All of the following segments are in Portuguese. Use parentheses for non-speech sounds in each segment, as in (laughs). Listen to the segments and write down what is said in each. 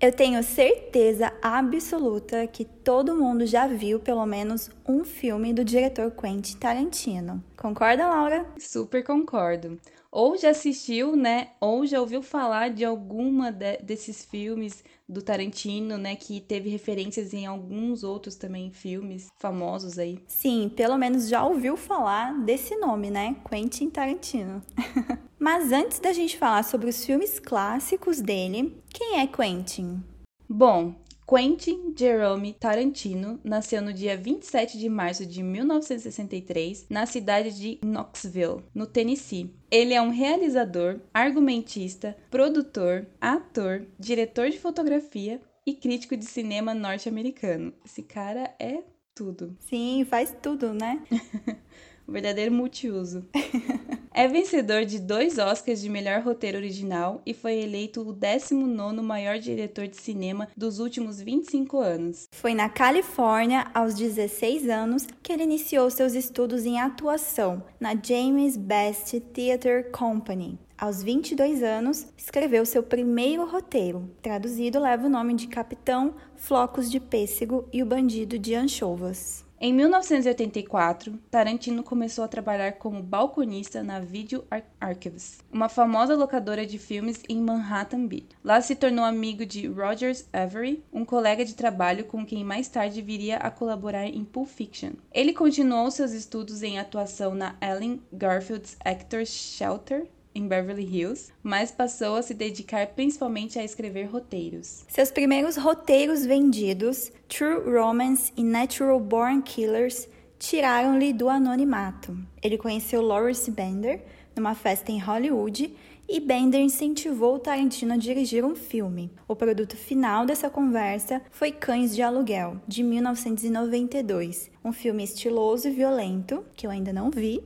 Eu tenho certeza absoluta que todo mundo já viu pelo menos um filme do diretor Quentin Tarantino. Concorda, Laura? Super concordo. Ou já assistiu, né? Ou já ouviu falar de alguma de- desses filmes do Tarantino, né? Que teve referências em alguns outros também filmes famosos aí. Sim, pelo menos já ouviu falar desse nome, né? Quentin Tarantino. (laughs) Mas antes da gente falar sobre os filmes clássicos dele, quem é Quentin? Bom, Quentin Jerome Tarantino nasceu no dia 27 de março de 1963 na cidade de Knoxville, no Tennessee. Ele é um realizador, argumentista, produtor, ator, diretor de fotografia e crítico de cinema norte-americano. Esse cara é tudo. Sim, faz tudo, né? (laughs) Um verdadeiro multiuso. É vencedor de dois Oscars de melhor roteiro original e foi eleito o 19º maior diretor de cinema dos últimos 25 anos. Foi na Califórnia, aos 16 anos, que ele iniciou seus estudos em atuação na James Best Theatre Company. Aos 22 anos, escreveu seu primeiro roteiro. Traduzido, leva o nome de Capitão Flocos de Pêssego e o Bandido de Anchovas. Em 1984, Tarantino começou a trabalhar como balconista na Video Ar- Archives, uma famosa locadora de filmes em Manhattan Beach. Lá se tornou amigo de Rogers Avery, um colega de trabalho com quem mais tarde viria a colaborar em Pulp Fiction. Ele continuou seus estudos em atuação na Ellen Garfield's Actors Shelter em Beverly Hills, mas passou a se dedicar principalmente a escrever roteiros. Seus primeiros roteiros vendidos, True Romance e Natural Born Killers, tiraram-lhe do anonimato. Ele conheceu Lawrence Bender numa festa em Hollywood e Bender incentivou Tarantino a dirigir um filme. O produto final dessa conversa foi Cães de Aluguel, de 1992, um filme estiloso e violento, que eu ainda não vi.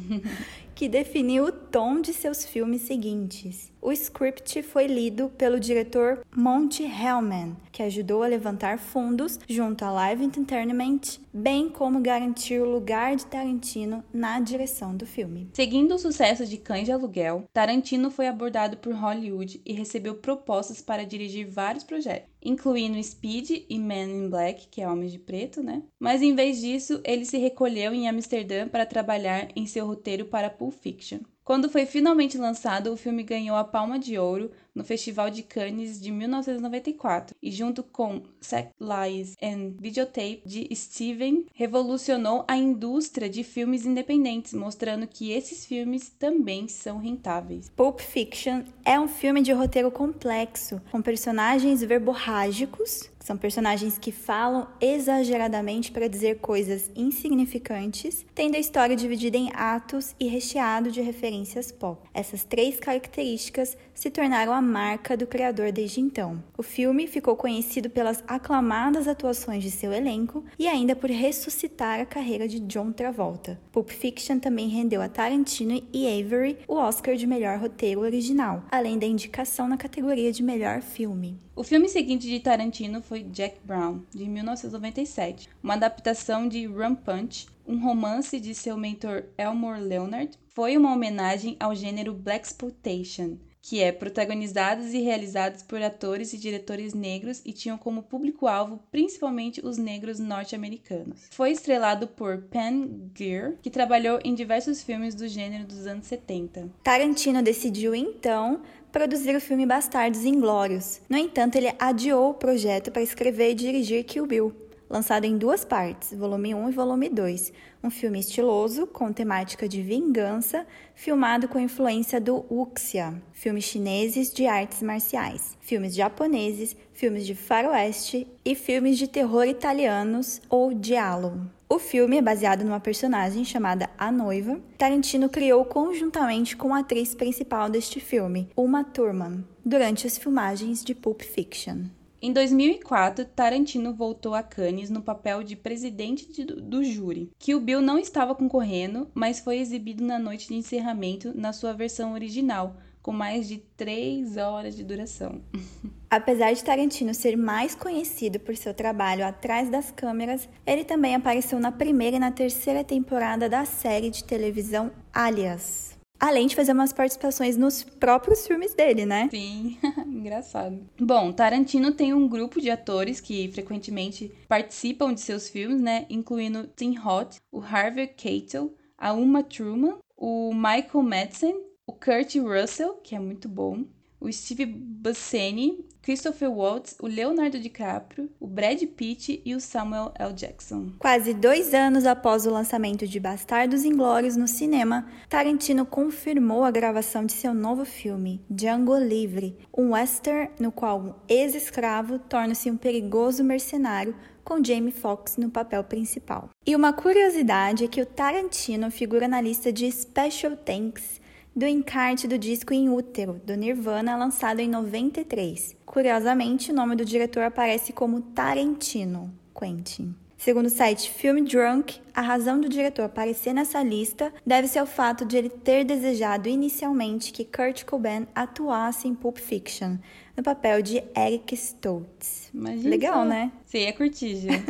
(laughs) que definiu o tom de seus filmes seguintes. O script foi lido pelo diretor Monty Hellman, que ajudou a levantar fundos junto à Live Entertainment, bem como garantir o lugar de Tarantino na direção do filme. Seguindo o sucesso de Cães de Aluguel, Tarantino foi abordado por Hollywood e recebeu propostas para dirigir vários projetos, incluindo Speed e Man in Black, que é Homens de Preto, né? Mas em vez disso, ele se recolheu em Amsterdã para trabalhar em seu roteiro para Pulp Fiction. Quando foi finalmente lançado, o filme ganhou a Palma de Ouro no Festival de Cannes de 1994 e junto com Sex Lies and Videotape de Steven revolucionou a indústria de filmes independentes, mostrando que esses filmes também são rentáveis. Pulp Fiction é um filme de roteiro complexo, com personagens verborrágicos, são personagens que falam exageradamente para dizer coisas insignificantes, tendo a história dividida em atos e recheado de referências pop. Essas três características se tornaram a marca do criador desde então. O filme ficou conhecido pelas aclamadas atuações de seu elenco e ainda por ressuscitar a carreira de John Travolta. Pulp Fiction também rendeu a Tarantino e Avery o Oscar de melhor roteiro original, além da indicação na categoria de melhor filme. O filme seguinte de Tarantino foi Jack Brown, de 1997, uma adaptação de Rum Punch, um romance de seu mentor Elmore Leonard. Foi uma homenagem ao gênero Black Exploitation, que é protagonizados e realizados por atores e diretores negros e tinham como público-alvo principalmente os negros norte-americanos. Foi estrelado por Pen Gear, que trabalhou em diversos filmes do gênero dos anos 70. Tarantino decidiu então produzir o filme Bastardos Inglórios. No entanto, ele adiou o projeto para escrever e dirigir Kill Bill, lançado em duas partes, volume 1 e volume 2. Um filme estiloso, com temática de vingança, filmado com influência do wuxia, filmes chineses de artes marciais, filmes japoneses, filmes de faroeste e filmes de terror italianos ou giallo. O filme é baseado numa personagem chamada A Noiva. Tarantino criou conjuntamente com a atriz principal deste filme, Uma Thurman, durante as filmagens de Pulp Fiction. Em 2004, Tarantino voltou a Cannes no papel de presidente de, do júri. Kill Bill não estava concorrendo, mas foi exibido na noite de encerramento na sua versão original, com mais de três horas de duração. (laughs) Apesar de Tarantino ser mais conhecido por seu trabalho atrás das câmeras, ele também apareceu na primeira e na terceira temporada da série de televisão Alias. Além de fazer umas participações nos próprios filmes dele, né? Sim, (laughs) engraçado. Bom, Tarantino tem um grupo de atores que frequentemente participam de seus filmes, né? Incluindo Tim Roth, o Harvey Keitel, a Uma Truman, o Michael Madsen, o Kurt Russell, que é muito bom, o Steve Buscemi, Christopher Waltz, o Leonardo DiCaprio, o Brad Pitt e o Samuel L. Jackson. Quase dois anos após o lançamento de Bastardos Inglórios no cinema, Tarantino confirmou a gravação de seu novo filme, Django Livre, um western no qual um ex-escravo torna-se um perigoso mercenário com Jamie Foxx no papel principal. E uma curiosidade é que o Tarantino figura na lista de Special Thanks do encarte do disco Em Útero, do Nirvana, lançado em 93. Curiosamente, o nome do diretor aparece como Tarantino Quentin. Segundo o site Film Drunk, a razão do diretor aparecer nessa lista deve ser o fato de ele ter desejado inicialmente que Kurt Cobain atuasse em Pulp Fiction, no papel de Eric Stoltz. Imagina Legal, só. né? Ia curtir, Gê.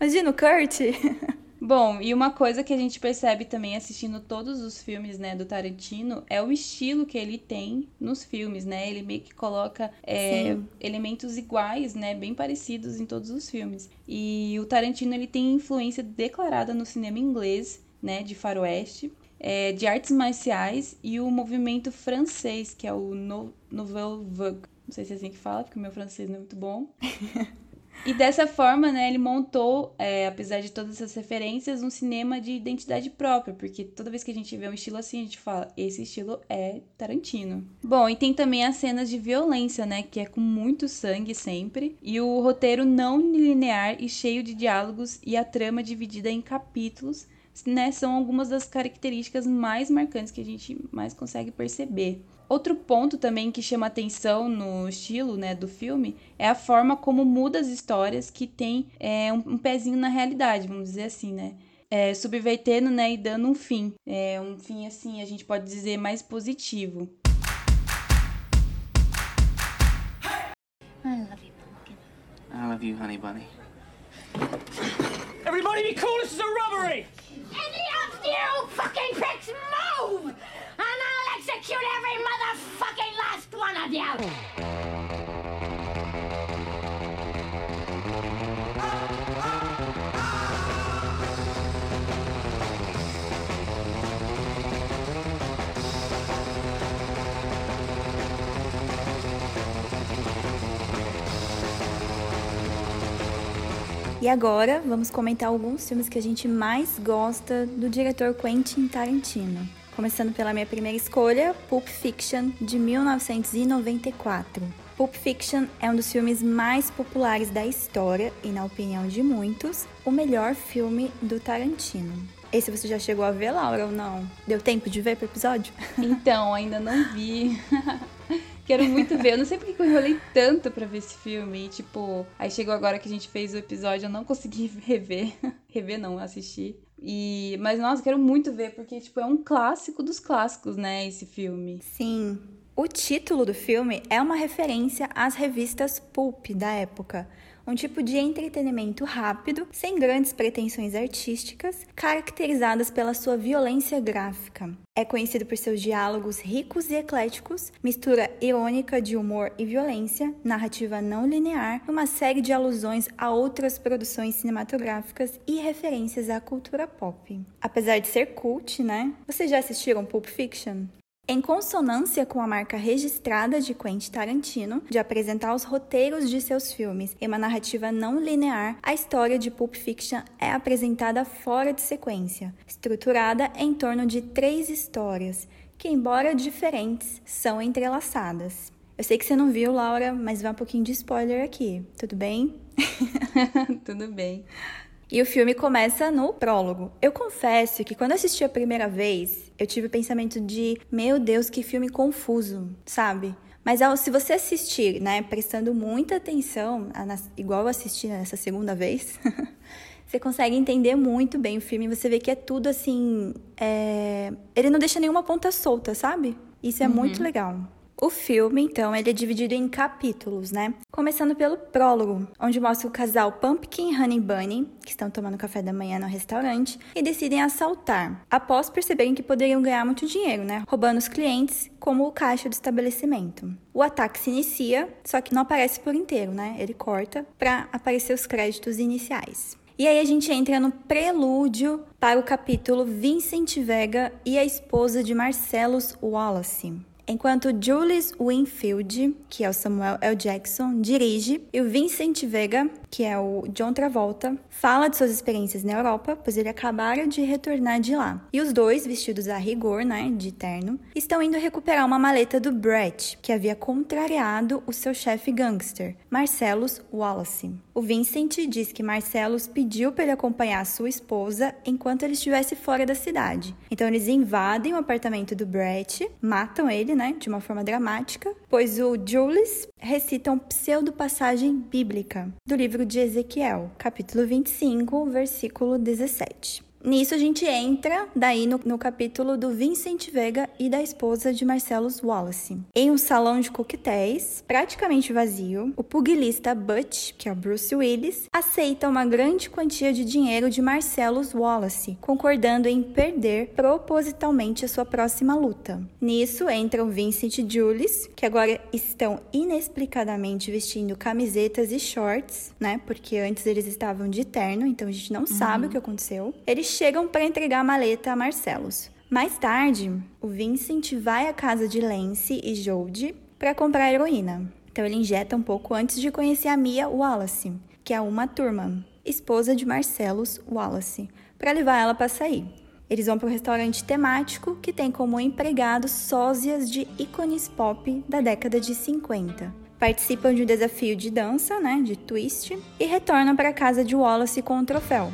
Imagina o Kurt! (laughs) Bom, e uma coisa que a gente percebe também assistindo todos os filmes, né, do Tarantino é o estilo que ele tem nos filmes, né? Ele meio que coloca é, elementos iguais, né, bem parecidos em todos os filmes. E o Tarantino ele tem influência declarada no cinema inglês, né, de faroeste. É, de artes marciais e o movimento francês, que é o no Nouvelle Vague. Não sei se é assim que fala, porque o meu francês não é muito bom. (laughs) E dessa forma, né, ele montou, é, apesar de todas essas referências, um cinema de identidade própria, porque toda vez que a gente vê um estilo assim, a gente fala, esse estilo é Tarantino. Bom, e tem também as cenas de violência, né, que é com muito sangue sempre, e o roteiro não linear e cheio de diálogos e a trama dividida em capítulos, né, são algumas das características mais marcantes que a gente mais consegue perceber. Outro ponto também que chama atenção no estilo né, do filme é a forma como muda as histórias que tem é, um, um pezinho na realidade, vamos dizer assim, né? É, subvertendo né, e dando um fim. É, um fim, assim, a gente pode dizer mais positivo. I love you, pumpkin. I love you, honey bunny. Everybody be cool, this is a robbery! Any of you fucking pricks move! Execute every motherfucking last one of you! E agora vamos comentar alguns filmes que a gente mais gosta do diretor Quentin Tarantino. Começando pela minha primeira escolha, Pulp Fiction, de 1994. Pulp Fiction é um dos filmes mais populares da história e, na opinião de muitos, o melhor filme do Tarantino. Esse você já chegou a ver, Laura, ou não? Deu tempo de ver pro episódio? Então, ainda não vi. (laughs) Quero muito ver. Eu não sei porque que eu enrolei tanto pra ver esse filme. E, tipo, aí chegou agora que a gente fez o episódio, eu não consegui (laughs) rever. rever não, assistir. E, mas nossa, quero muito ver porque tipo é um clássico dos clássicos, né, esse filme. Sim. O título do filme é uma referência às revistas pulp da época, um tipo de entretenimento rápido, sem grandes pretensões artísticas, caracterizadas pela sua violência gráfica. É conhecido por seus diálogos ricos e ecléticos, mistura irônica de humor e violência, narrativa não linear, uma série de alusões a outras produções cinematográficas e referências à cultura pop. Apesar de ser cult, né? Vocês já assistiram Pulp Fiction? Em consonância com a marca registrada de Quentin Tarantino de apresentar os roteiros de seus filmes em uma narrativa não linear, a história de Pulp Fiction é apresentada fora de sequência, estruturada em torno de três histórias que, embora diferentes, são entrelaçadas. Eu sei que você não viu, Laura, mas vai um pouquinho de spoiler aqui, tudo bem? (laughs) Tudo bem. E o filme começa no prólogo. Eu confesso que quando assisti a primeira vez, eu tive o pensamento de, meu Deus, que filme confuso, sabe? Mas se você assistir, né, prestando muita atenção, igual eu assisti nessa segunda vez, (laughs) você consegue entender muito bem o filme. Você vê que é tudo assim. É... Ele não deixa nenhuma ponta solta, sabe? Isso é uhum. muito legal. O filme, então, ele é dividido em capítulos, né? Começando pelo prólogo, onde mostra o casal Pumpkin e Honey Bunny, que estão tomando café da manhã no restaurante, e decidem assaltar, após perceberem que poderiam ganhar muito dinheiro, né? Roubando os clientes, como o caixa do estabelecimento. O ataque se inicia, só que não aparece por inteiro, né? Ele corta para aparecer os créditos iniciais. E aí a gente entra no prelúdio para o capítulo Vincent Vega e a esposa de Marcellus Wallace. Enquanto Julius Winfield, que é o Samuel L. Jackson, dirige, e o Vincent Vega, que é o John Travolta, fala de suas experiências na Europa, pois ele acabara de retornar de lá. E os dois, vestidos a rigor, né, de terno, estão indo recuperar uma maleta do Brett, que havia contrariado o seu chefe gangster, Marcellus Wallace. O Vincent diz que Marcellus pediu para ele acompanhar sua esposa enquanto ele estivesse fora da cidade. Então eles invadem o apartamento do Brett, matam ele, né, de uma forma dramática, pois o Julius recita um pseudo-passagem bíblica do livro de Ezequiel, capítulo 25, versículo 17. Nisso a gente entra daí no, no, capítulo do Vincent Vega e da esposa de Marcellus Wallace. Em um salão de coquetéis, praticamente vazio, o pugilista Butch, que é o Bruce Willis, aceita uma grande quantia de dinheiro de Marcellus Wallace, concordando em perder propositalmente a sua próxima luta. Nisso entram Vincent e Julius, que agora estão inexplicadamente vestindo camisetas e shorts, né? Porque antes eles estavam de terno, então a gente não uhum. sabe o que aconteceu. Eles chegam para entregar a maleta a Marcelos. Mais tarde, o Vincent vai à casa de Lance e Jodie para comprar heroína. Então ele injeta um pouco antes de conhecer a Mia Wallace, que é uma turma, esposa de Marcellus Wallace, para levar ela para sair. Eles vão para um restaurante temático que tem como empregado sósias de ícones pop da década de 50. Participam de um desafio de dança, né, de twist, e retornam para a casa de Wallace com o um troféu,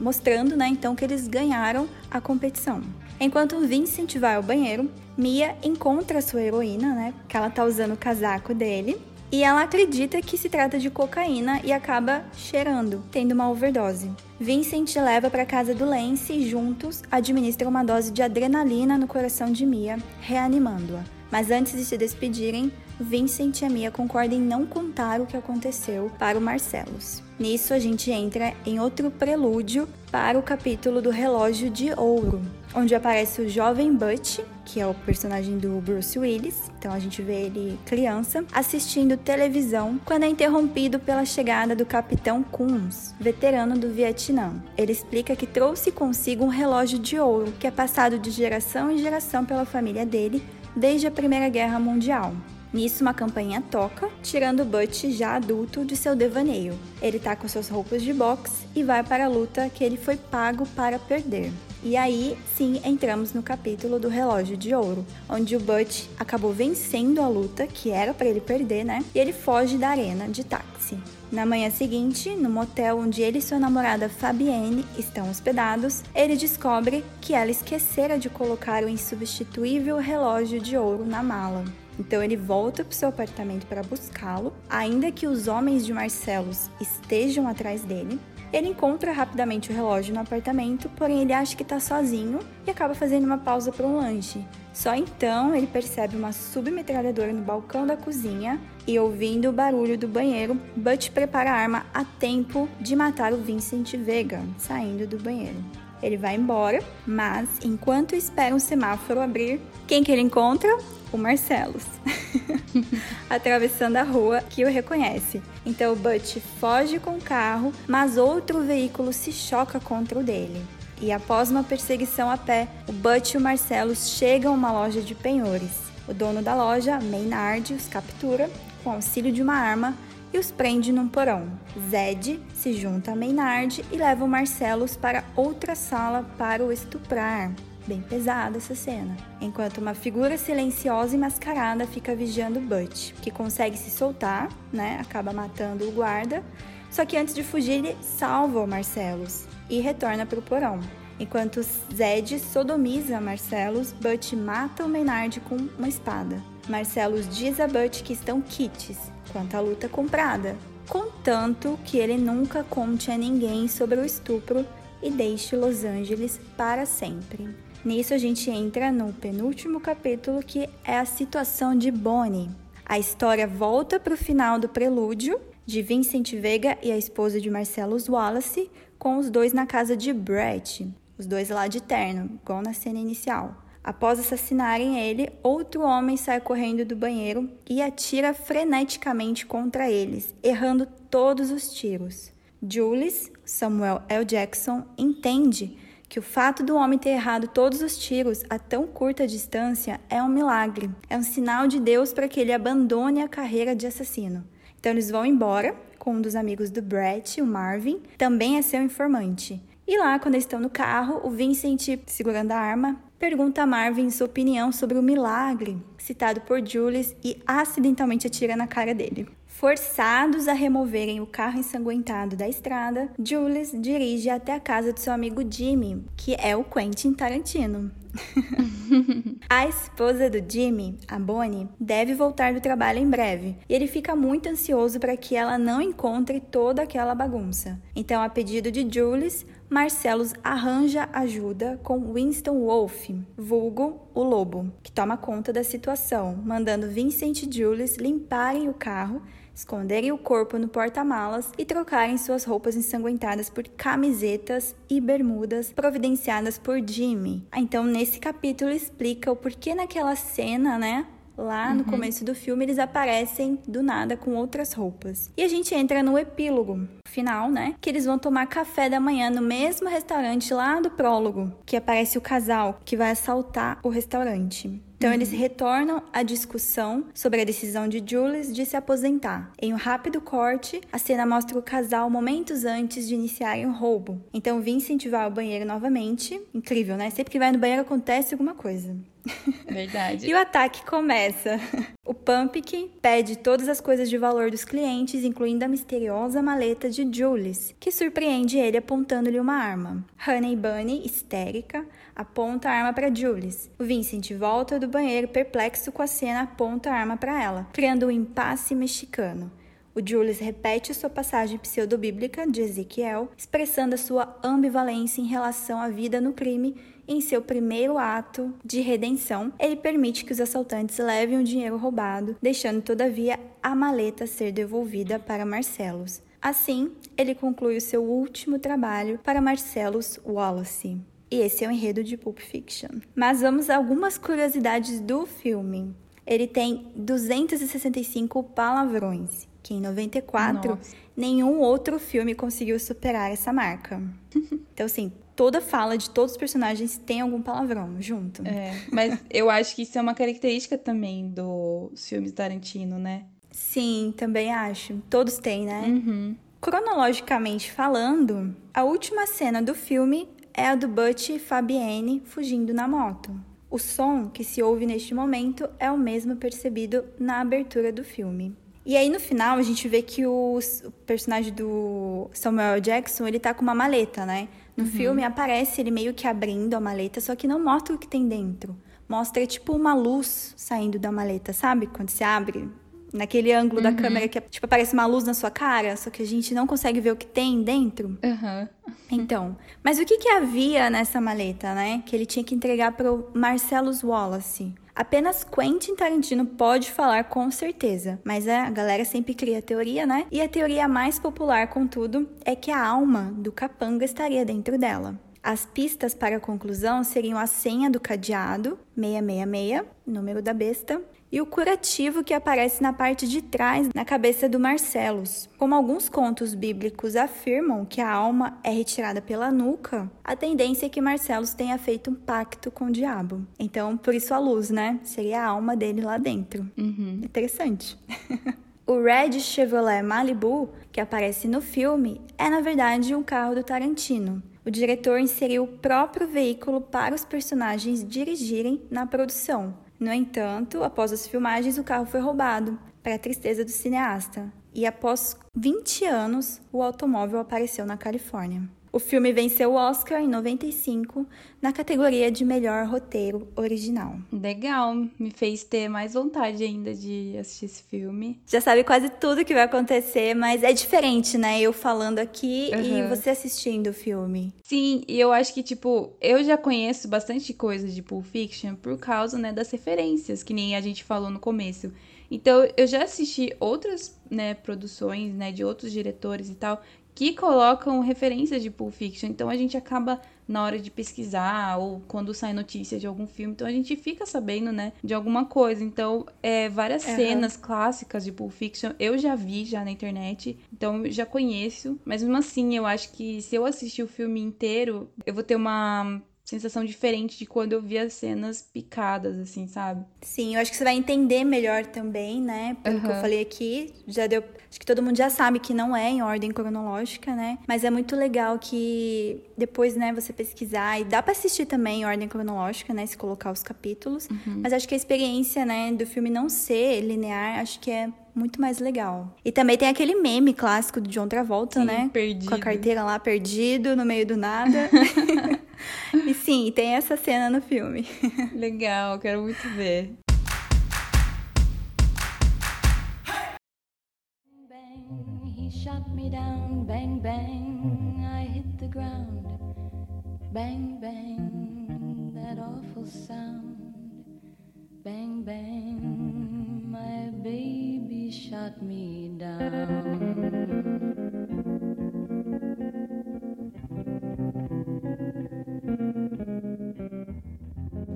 mostrando, né, então que eles ganharam a competição. Enquanto Vincent vai ao banheiro, Mia encontra sua heroína, né, que ela tá usando o casaco dele, e ela acredita que se trata de cocaína e acaba cheirando, tendo uma overdose. Vincent leva para casa do Lance e juntos administram uma dose de adrenalina no coração de Mia, reanimando-a. Mas antes de se despedirem, Vincent e a Mia concordam em não contar o que aconteceu para o Marcellus. Nisso, a gente entra em outro prelúdio para o capítulo do Relógio de Ouro, onde aparece o jovem Butch, que é o personagem do Bruce Willis, então a gente vê ele criança, assistindo televisão quando é interrompido pela chegada do capitão Coons, veterano do Vietnã. Ele explica que trouxe consigo um relógio de ouro que é passado de geração em geração pela família dele desde a Primeira Guerra Mundial. Nisso, uma campainha toca, tirando Butch já adulto de seu devaneio. Ele tá com suas roupas de boxe e vai para a luta que ele foi pago para perder. E aí, sim, entramos no capítulo do relógio de ouro, onde o Butch acabou vencendo a luta, que era para ele perder, né? E ele foge da arena de táxi. Na manhã seguinte, no motel onde ele e sua namorada Fabienne estão hospedados, ele descobre que ela esquecera de colocar o insubstituível relógio de ouro na mala. Então ele volta para seu apartamento para buscá-lo, ainda que os homens de Marcelos estejam atrás dele. Ele encontra rapidamente o relógio no apartamento, porém ele acha que está sozinho e acaba fazendo uma pausa para um lanche. Só então ele percebe uma submetralhadora no balcão da cozinha e, ouvindo o barulho do banheiro, Butch prepara a arma a tempo de matar o Vincent Vega, saindo do banheiro. Ele vai embora, mas enquanto espera um semáforo abrir, quem que ele encontra? O Marcelos. (laughs) Atravessando a rua que o reconhece. Então o Butch foge com o carro, mas outro veículo se choca contra o dele. E após uma perseguição a pé, o Butch e o Marcelos chegam a uma loja de penhores. O dono da loja, Maynard, os captura com auxílio de uma arma e os prende num porão. Zed se junta a Maynard e leva o Marcelos para outra sala para o estuprar. Bem pesada essa cena. Enquanto uma figura silenciosa e mascarada fica vigiando Butch, que consegue se soltar, né? Acaba matando o guarda. Só que antes de fugir, ele salva o Marcelos e retorna para o porão. Enquanto Zed sodomiza Marcelos, Butch mata o Maynard com uma espada. Marcellus diz a Butch que estão kits quanto à luta comprada, contanto que ele nunca conte a ninguém sobre o estupro e deixe Los Angeles para sempre. Nisso a gente entra no penúltimo capítulo que é a situação de Bonnie. A história volta para o final do prelúdio de Vincent Vega e a esposa de Marcellus Wallace, com os dois na casa de Brett, os dois lá de terno, igual na cena inicial. Após assassinarem ele, outro homem sai correndo do banheiro e atira freneticamente contra eles, errando todos os tiros. Jules, Samuel L. Jackson, entende que o fato do homem ter errado todos os tiros a tão curta distância é um milagre, é um sinal de Deus para que ele abandone a carreira de assassino. Então eles vão embora com um dos amigos do Brett, o Marvin, também é seu informante. E lá, quando eles estão no carro, o Vincent, segurando a arma, pergunta a Marvin sua opinião sobre o milagre citado por Julius e acidentalmente atira na cara dele. Forçados a removerem o carro ensanguentado da estrada, Julius dirige até a casa de seu amigo Jimmy, que é o Quentin Tarantino. (laughs) a esposa do Jimmy, a Bonnie, deve voltar do trabalho em breve e ele fica muito ansioso para que ela não encontre toda aquela bagunça. Então, a pedido de Jules, Marcellus arranja ajuda com Winston Wolfe, vulgo o lobo, que toma conta da situação, mandando Vincent e Jules limparem o carro esconderem o corpo no porta-malas e trocarem suas roupas ensanguentadas por camisetas e bermudas providenciadas por Jimmy. Então, nesse capítulo explica o porquê naquela cena, né? Lá no uhum. começo do filme, eles aparecem do nada com outras roupas. E a gente entra no epílogo final, né? Que eles vão tomar café da manhã no mesmo restaurante lá do prólogo, que aparece o casal que vai assaltar o restaurante. Então, uhum. eles retornam à discussão sobre a decisão de Jules de se aposentar. Em um rápido corte, a cena mostra o casal momentos antes de iniciarem o roubo. Então, Vincent vai ao banheiro novamente. Incrível, né? Sempre que vai no banheiro acontece alguma coisa. Verdade. (laughs) e o ataque começa. O Pumpkin pede todas as coisas de valor dos clientes, incluindo a misteriosa maleta de Jules, que surpreende ele apontando-lhe uma arma. Honey Bunny, histérica, aponta a arma para Jules. O Vincent volta do banheiro perplexo com a cena, aponta a arma para ela, criando um impasse mexicano. O Julius repete sua passagem pseudobíblica de Ezequiel, expressando a sua ambivalência em relação à vida no crime. Em seu primeiro ato de redenção, ele permite que os assaltantes levem o dinheiro roubado, deixando todavia a maleta ser devolvida para Marcellus. Assim, ele conclui o seu último trabalho para Marcellus Wallace. E esse é o enredo de Pulp Fiction. Mas vamos a algumas curiosidades do filme. Ele tem 265 palavrões que em 94 Nossa. nenhum outro filme conseguiu superar essa marca. (laughs) então, assim, toda fala de todos os personagens tem algum palavrão junto. É, mas eu acho que isso é uma característica também dos filmes Tarantino, né? Sim, também acho. Todos têm, né? Uhum. Cronologicamente falando, a última cena do filme é a do Butch e Fabienne fugindo na moto. O som que se ouve neste momento é o mesmo percebido na abertura do filme. E aí no final a gente vê que o, personagem do Samuel Jackson, ele tá com uma maleta, né? No uhum. filme aparece ele meio que abrindo a maleta, só que não mostra o que tem dentro. Mostra tipo uma luz saindo da maleta, sabe? Quando se abre naquele ângulo uhum. da câmera que tipo aparece uma luz na sua cara, só que a gente não consegue ver o que tem dentro. Uhum. Então, mas o que que havia nessa maleta, né? Que ele tinha que entregar para o Marcellus Wallace. Apenas Quentin Tarantino pode falar com certeza, mas a galera sempre cria teoria, né? E a teoria mais popular, contudo, é que a alma do capanga estaria dentro dela. As pistas para a conclusão seriam a senha do cadeado, 666, número da besta, e o curativo que aparece na parte de trás na cabeça do Marcelos. Como alguns contos bíblicos afirmam que a alma é retirada pela nuca, a tendência é que Marcelos tenha feito um pacto com o diabo. Então, por isso a luz, né? Seria a alma dele lá dentro. Uhum. Interessante. (laughs) O Red Chevrolet Malibu, que aparece no filme, é na verdade um carro do Tarantino. O diretor inseriu o próprio veículo para os personagens dirigirem na produção, no entanto, após as filmagens, o carro foi roubado, para tristeza do cineasta. E após 20 anos, o automóvel apareceu na Califórnia. O filme venceu o Oscar em 95 na categoria de melhor roteiro original. Legal, me fez ter mais vontade ainda de assistir esse filme. Já sabe quase tudo que vai acontecer, mas é diferente, né? Eu falando aqui uhum. e você assistindo o filme. Sim, e eu acho que, tipo, eu já conheço bastante coisa de Pulp Fiction por causa, né, das referências, que nem a gente falou no começo. Então, eu já assisti outras, né, produções, né, de outros diretores e tal, que colocam referências de Pulp Fiction. Então a gente acaba na hora de pesquisar ou quando sai notícia de algum filme, então a gente fica sabendo, né, de alguma coisa. Então, é, várias uhum. cenas clássicas de Pulp Fiction eu já vi já na internet, então já conheço. Mas mesmo assim, eu acho que se eu assistir o filme inteiro, eu vou ter uma sensação diferente de quando eu vi as cenas picadas, assim, sabe? Sim, eu acho que você vai entender melhor também, né? Pelo uhum. que eu falei aqui, já deu. Acho que todo mundo já sabe que não é em ordem cronológica, né? Mas é muito legal que depois, né, você pesquisar e dá para assistir também em ordem cronológica, né? Se colocar os capítulos. Uhum. Mas acho que a experiência, né, do filme não ser linear, acho que é muito mais legal. E também tem aquele meme clássico do John Travolta, Sim, né? Perdido. Com a carteira lá perdido no meio do nada. (laughs) e sim, tem essa cena no filme. (laughs) Legal, quero muito ver. Shot me down, bang bang, I hit the ground. Bang bang, that awful sound. Bang bang, my baby shot me down.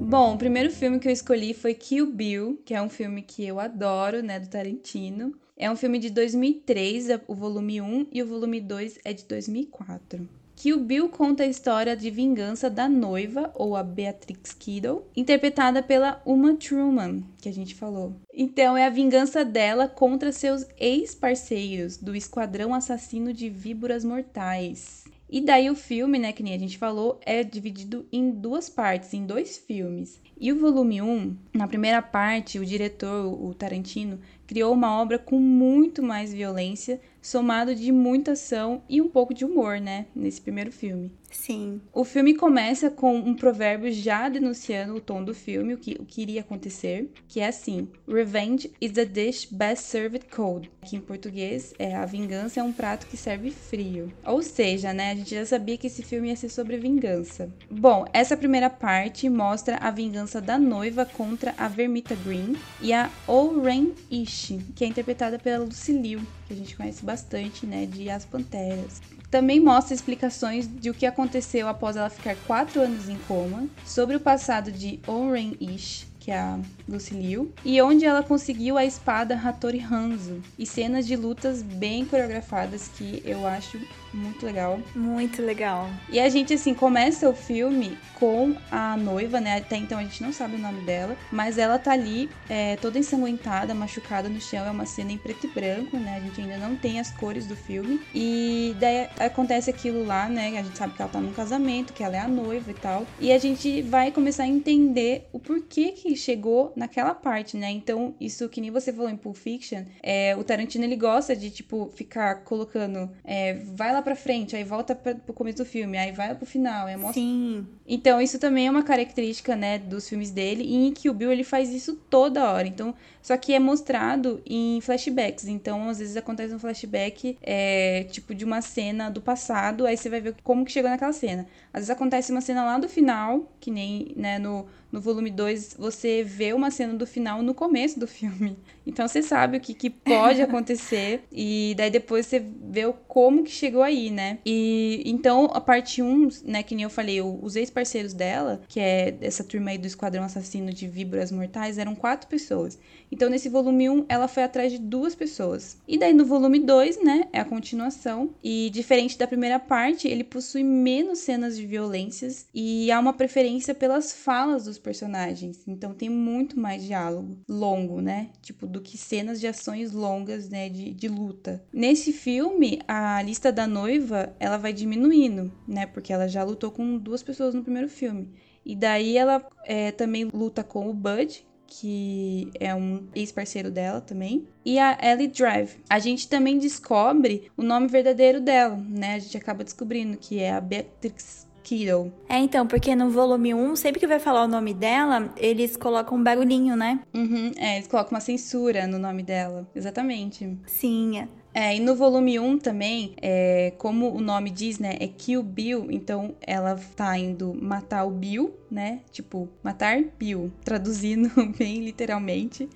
Bom, o primeiro filme que eu escolhi foi Kill Bill, que é um filme que eu adoro, né, do Tarantino. É um filme de 2003, o volume 1, e o volume 2 é de 2004. Kill Bill conta a história de vingança da noiva, ou a Beatrix Kiddo, interpretada pela Uma Truman, que a gente falou. Então, é a vingança dela contra seus ex-parceiros do Esquadrão Assassino de Víboras Mortais. E daí o filme, né, que nem a gente falou, é dividido em duas partes, em dois filmes. E o volume 1, na primeira parte, o diretor, o Tarantino, criou uma obra com muito mais violência, somado de muita ação e um pouco de humor, né, nesse primeiro filme. Sim. O filme começa com um provérbio já denunciando o tom do filme, o que, o que iria acontecer, que é assim: Revenge is a dish best served cold. Que em português é a vingança é um prato que serve frio. Ou seja, né, a gente já sabia que esse filme ia ser sobre vingança. Bom, essa primeira parte mostra a vingança da noiva contra a Vermita Green e a Oren Ishi, que é interpretada pela Lucy Liu, que a gente conhece bastante, né, de As Panteras. Também mostra explicações de o que aconteceu após ela ficar quatro anos em coma, sobre o passado de Oren Ish, que é a Lucy Liu, e onde ela conseguiu a espada Hattori Hanzo, e cenas de lutas bem coreografadas que eu acho muito legal. Muito legal. E a gente, assim, começa o filme com a noiva, né? Até então a gente não sabe o nome dela, mas ela tá ali é, toda ensanguentada, machucada no chão. É uma cena em preto e branco, né? A gente ainda não tem as cores do filme. E daí acontece aquilo lá, né? A gente sabe que ela tá num casamento, que ela é a noiva e tal. E a gente vai começar a entender o porquê que chegou naquela parte, né? Então, isso que nem você falou em Pulp Fiction, é, o Tarantino ele gosta de, tipo, ficar colocando. É, vai lá lá pra frente, aí volta pra, pro começo do filme, aí vai pro final. Aí mostra... Sim. Então, isso também é uma característica, né, dos filmes dele. E em Kill Bill ele faz isso toda hora. Então, só que é mostrado em flashbacks. Então, às vezes acontece um flashback, é, tipo, de uma cena do passado, aí você vai ver como que chegou naquela cena. Às vezes acontece uma cena lá do final, que nem, né, no no volume 2, você vê uma cena do final no começo do filme. Então você sabe o que, que pode (laughs) acontecer. e daí depois você vê como que chegou aí, né? E então a parte 1, um, né, que nem eu falei, os ex-parceiros dela, que é essa turma aí do Esquadrão Assassino de Víboras Mortais, eram quatro pessoas. Então nesse volume 1, um, ela foi atrás de duas pessoas. E daí no volume 2, né, é a continuação. E diferente da primeira parte, ele possui menos cenas de violências e há uma preferência pelas falas dos personagens. Então tem muito mais diálogo longo, né? Tipo, do que cenas de ações longas, né? De, de luta. Nesse filme, a lista da noiva, ela vai diminuindo, né? Porque ela já lutou com duas pessoas no primeiro filme. E daí ela é, também luta com o Bud, que é um ex-parceiro dela também, e a Ellie Drive. A gente também descobre o nome verdadeiro dela, né? A gente acaba descobrindo que é a Beatrix Kiddo. É, então, porque no volume 1, sempre que vai falar o nome dela, eles colocam um barulhinho, né? Uhum, é, eles colocam uma censura no nome dela. Exatamente. Sim. É. E no volume 1 também, é, como o nome diz, né, é Kill Bill, então ela tá indo matar o Bill, né, tipo, matar Bill, traduzindo (laughs) bem literalmente.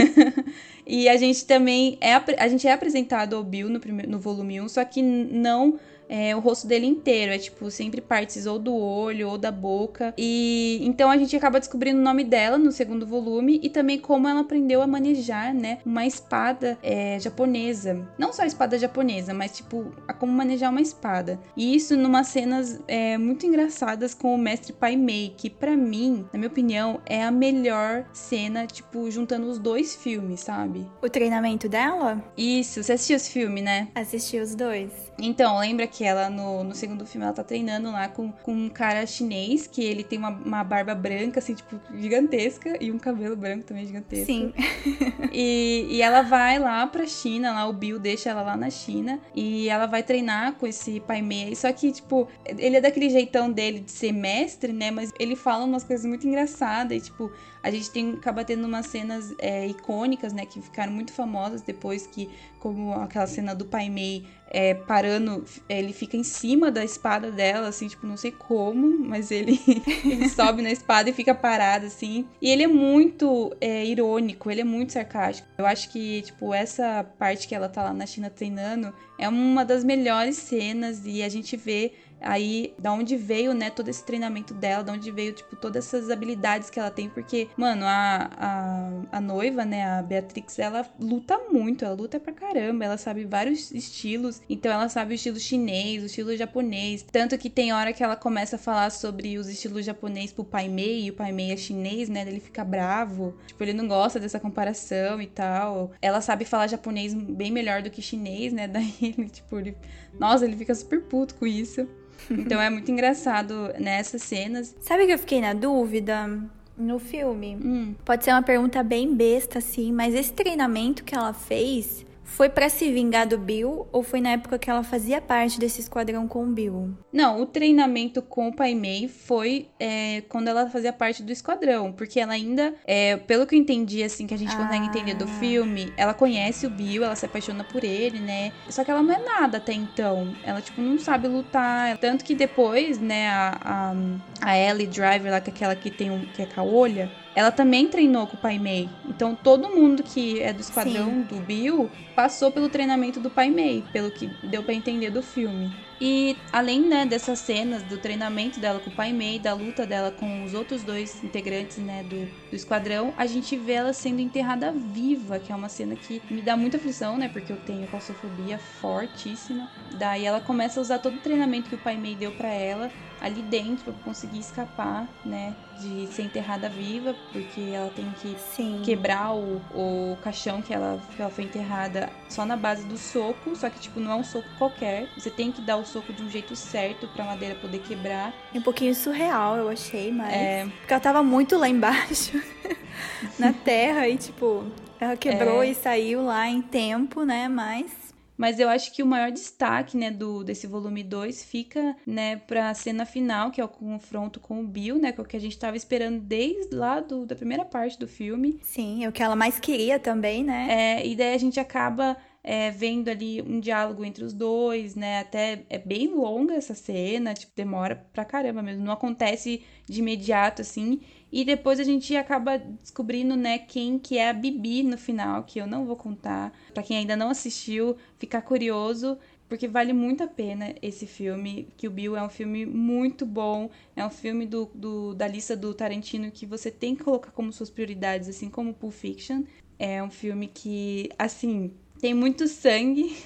(laughs) e a gente também é, a gente é apresentado ao Bill no, primeiro, no volume 1, só que não é, o rosto dele inteiro, é tipo sempre partes ou do olho ou da boca. E então a gente acaba descobrindo o nome dela no segundo volume e também como ela aprendeu a manejar, né, uma espada é, japonesa. Não só a espada japonesa, mas tipo a como manejar uma espada. E isso numa cenas é, muito engraçadas com o mestre Pai Mei, que pra mim, na minha opinião, é a melhor cena, tipo juntando os dois filmes, sabe? O treinamento dela? Isso, você assistiu esse filme, né? Assisti os dois. Então, lembra que ela no, no segundo filme ela tá treinando lá com, com um cara chinês que ele tem uma, uma barba branca, assim, tipo, gigantesca, e um cabelo branco também gigantesco. Sim. (laughs) E, e ela vai lá pra China, lá o Bill deixa ela lá na China, e ela vai treinar com esse pai Mei. Só que, tipo, ele é daquele jeitão dele de ser mestre, né? Mas ele fala umas coisas muito engraçadas, e, tipo, a gente tem, acaba tendo umas cenas é, icônicas, né? Que ficaram muito famosas depois que, como aquela cena do pai Mei é, parando, ele fica em cima da espada dela, assim, tipo, não sei como, mas ele, (laughs) ele sobe na espada e fica parado, assim. E ele é muito é, irônico, ele é muito sarcástico. Eu acho que, tipo, essa parte que ela tá lá na China treinando é uma das melhores cenas e a gente vê aí da onde veio, né, todo esse treinamento dela, da onde veio, tipo, todas essas habilidades que ela tem, porque, mano, a, a, a noiva, né, a Beatrix, ela luta muito, ela luta pra caramba, ela sabe vários estilos, então ela sabe o estilo chinês, o estilo japonês, tanto que tem hora que ela começa a falar sobre os estilos japonês pro Pai Mei, e o Pai Mei é chinês, né, ele fica bravo, tipo, ele não gosta dessa comparação e tal, ela sabe falar japonês bem melhor do que chinês, né, (laughs) daí ele, tipo, ele, nossa, ele fica super puto com isso. Então é muito engraçado nessas cenas. Sabe que eu fiquei na dúvida? No filme. Hum. Pode ser uma pergunta bem besta, assim, mas esse treinamento que ela fez foi pra se vingar do Bill ou foi na época que ela fazia parte desse esquadrão com o Bill? Não, o treinamento com o Pai Mei foi é, quando ela fazia parte do esquadrão, porque ela ainda, é, pelo que eu entendi, assim, que a gente consegue entender do filme, ela conhece o Bill, ela se apaixona por ele, né? Só que ela não é nada até então. Ela, tipo, não sabe lutar. Tanto que depois, né, a, a, a Ellie Driver, lá, que é aquela que tem um, que é caolha, ela também treinou com o Pai Mei. Então todo mundo que é do esquadrão do Bill passou pelo treinamento do Pai Mei, pelo que deu pra entender do filme. E além né, dessas cenas do treinamento dela com o Pai Mei, da luta dela com os outros dois integrantes né, do, do esquadrão, a gente vê ela sendo enterrada viva, que é uma cena que me dá muita aflição, né? Porque eu tenho claustrofobia fortíssima. Daí ela começa a usar todo o treinamento que o Pai Mei deu pra ela ali dentro conseguir escapar, né? De ser enterrada viva, porque ela tem que Sim. quebrar o, o caixão que ela, que ela foi enterrada só na base do soco, só que tipo não é um soco qualquer. Você tem que dar o soco de um jeito certo pra madeira poder quebrar. É um pouquinho surreal, eu achei, mas. É. Porque ela tava muito lá embaixo, (laughs) na terra, e tipo, ela quebrou É. e saiu lá em tempo, né? Mas. Mas eu acho que o maior destaque, né, do desse volume 2 fica, né, pra cena final, que é o confronto com o Bill, né, que é o que a gente tava esperando desde lá do, da primeira parte do filme. Sim, é o que ela mais queria também, né? É, e daí a gente acaba é, vendo ali um diálogo entre os dois, né? Até é bem longa essa cena, tipo, demora pra caramba mesmo. Não acontece de imediato, assim. E depois a gente acaba descobrindo, né, quem que é a Bibi no final, que eu não vou contar. Pra quem ainda não assistiu, ficar curioso. Porque vale muito a pena esse filme. Que o Bill é um filme muito bom. É um filme do, do- da lista do Tarantino que você tem que colocar como suas prioridades, assim como Pulp Fiction. É um filme que, assim, tem muito sangue.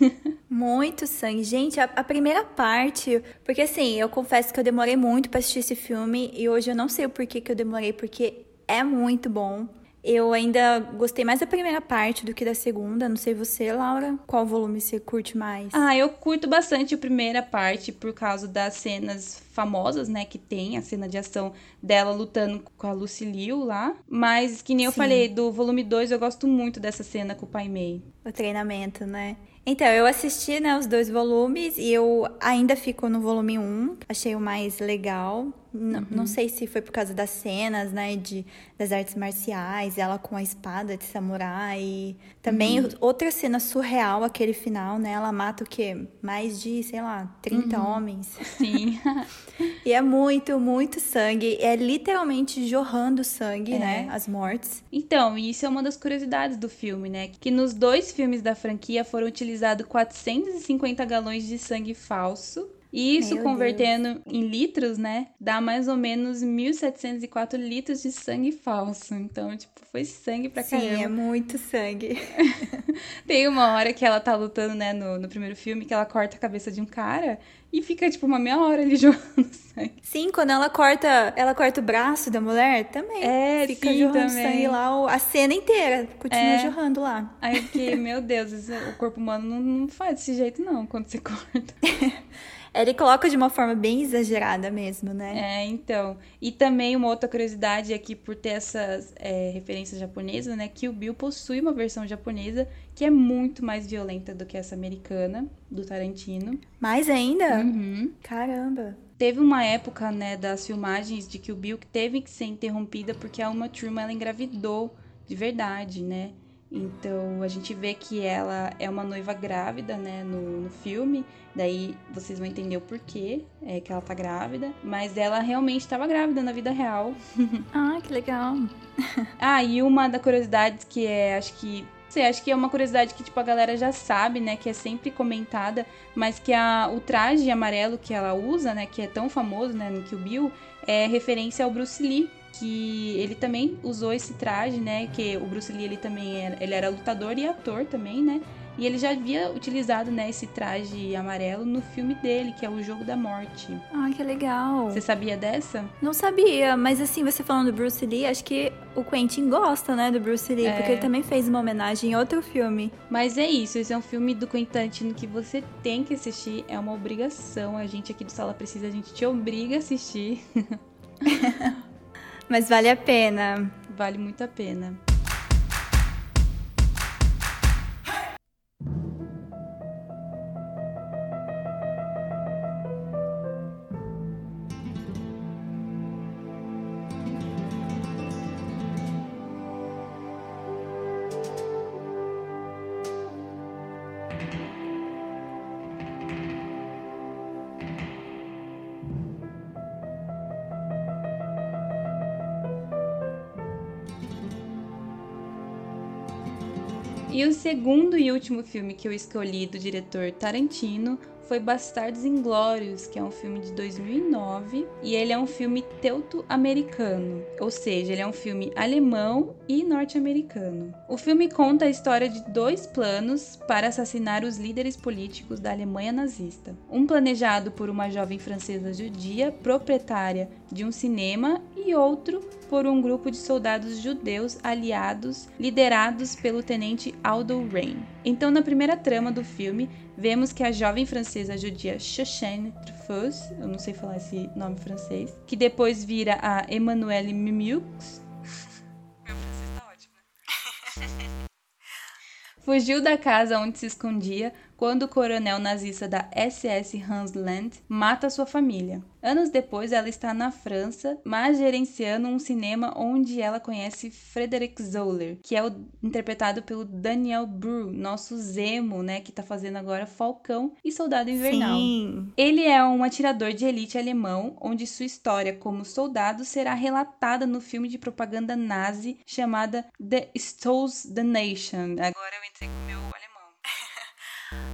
Muito sangue. Gente, a, a primeira parte. Porque assim, eu confesso que eu demorei muito pra assistir esse filme. E hoje eu não sei o porquê que eu demorei, porque é muito bom. Eu ainda gostei mais da primeira parte do que da segunda. Não sei você, Laura, qual volume você curte mais? Ah, eu curto bastante a primeira parte por causa das cenas famosas, né, que tem, a cena de ação dela lutando com a Lucy Liu lá. Mas, que nem eu Sim. falei, do volume 2 eu gosto muito dessa cena com o Pai Mei. O treinamento, né? Então, eu assisti, né, os dois volumes e eu ainda fico no volume 1. Achei o mais legal. N- Não sei se foi por causa das cenas, né, de, das artes marciais, ela com a espada de samurai. Também outra cena surreal, aquele final, né? Ela mata o quê? Mais de, sei lá, 30 homens. Sim. (laughs) E é muito, muito sangue. É literalmente jorrando sangue, né? As mortes. Então, e isso é uma das curiosidades do filme, né? Que nos dois filmes da franquia foram utilizados 450 galões de sangue falso. E isso, Meu convertendo em litros, né? Dá mais ou menos 1.704 litros de sangue falso. Então, tipo, foi sangue pra Sim, caramba. é muito sangue. (laughs) Tem uma hora que ela tá lutando, né, no, no primeiro filme, que ela corta a cabeça de um cara e fica, tipo, uma meia hora ali (laughs) jogando sangue. Sim, quando ela corta, ela corta o braço da mulher, também. É, Fica sim, jorrando também. sangue lá, a cena inteira continua É. jorrando lá. Aí eu fiquei, (laughs) meu Deus, isso- o corpo humano não, não faz desse jeito, não, quando você corta. Ele coloca de uma forma bem exagerada mesmo, né? É, então. E também uma outra curiosidade é que por ter essas é, referências japonesas, né, que o Bill possui uma versão japonesa que é muito mais violenta do que essa americana, do Tarantino. Mais ainda? Uhum. Caramba. Teve uma época, né, das filmagens de que o Bill teve que ser interrompida porque a Uma Thurman, ela engravidou de verdade, né? Então, a gente vê que ela é uma noiva grávida, né, no, no filme. Daí, vocês vão entender o porquê é, que ela tá grávida. Mas ela realmente estava grávida na vida real. (laughs) Ah, que legal. (laughs) Ah, e uma das curiosidades que é, acho que. Sei, acho que é uma curiosidade que, tipo, a galera já sabe, né? Que é sempre comentada, mas que a, o traje amarelo que ela usa, né? Que é tão famoso, né? No Kill Bill, é referência ao Bruce Lee. Que ele também usou esse traje, né? Que o Bruce Lee, ele também era, ele era lutador e ator também, né? E ele já havia utilizado, né, esse traje amarelo no filme dele, que é o Jogo da Morte. Ah, que legal. Você sabia dessa? Não sabia, mas assim, você falando do Bruce Lee, acho que o Quentin gosta, né, do Bruce Lee, É. porque ele também fez uma homenagem em outro filme. Mas é isso, esse é um filme do Quentin Tarantino que você tem que assistir, é uma obrigação. A gente aqui do Sala Precisa, a gente te obriga a assistir. (laughs) Mas vale a pena. Vale muito a pena. E o segundo e último filme que eu escolhi do diretor Tarantino foi Bastardos Inglórios, que é um filme de 2009 e ele é um filme teuto-americano, ou seja, ele é um filme alemão e norte-americano. O filme conta a história de dois planos para assassinar os líderes políticos da Alemanha nazista. Um planejado por uma jovem francesa judia, proprietária de um cinema, e outro por um grupo de soldados judeus aliados liderados pelo tenente Aldo Rain. Então, na primeira trama do filme, vemos que a jovem francesa judia Shoshane Truffaut, eu não sei falar esse nome francês, que depois vira a Emmanuelle Mimieux. Né? Fugiu da casa onde se escondia quando o coronel nazista da SS Hans Land mata sua família. Anos depois, ela está na França, mas gerenciando um cinema onde ela conhece Frederick Zoller, que é o, interpretado pelo Daniel Bru, nosso Zemo, né, que tá fazendo agora Falcão e Soldado Invernal. Sim. Ele é um atirador de elite alemão, onde sua história como soldado será relatada no filme de propaganda nazi chamada The Stolz the Nation. Agora eu entrei com meu alemão.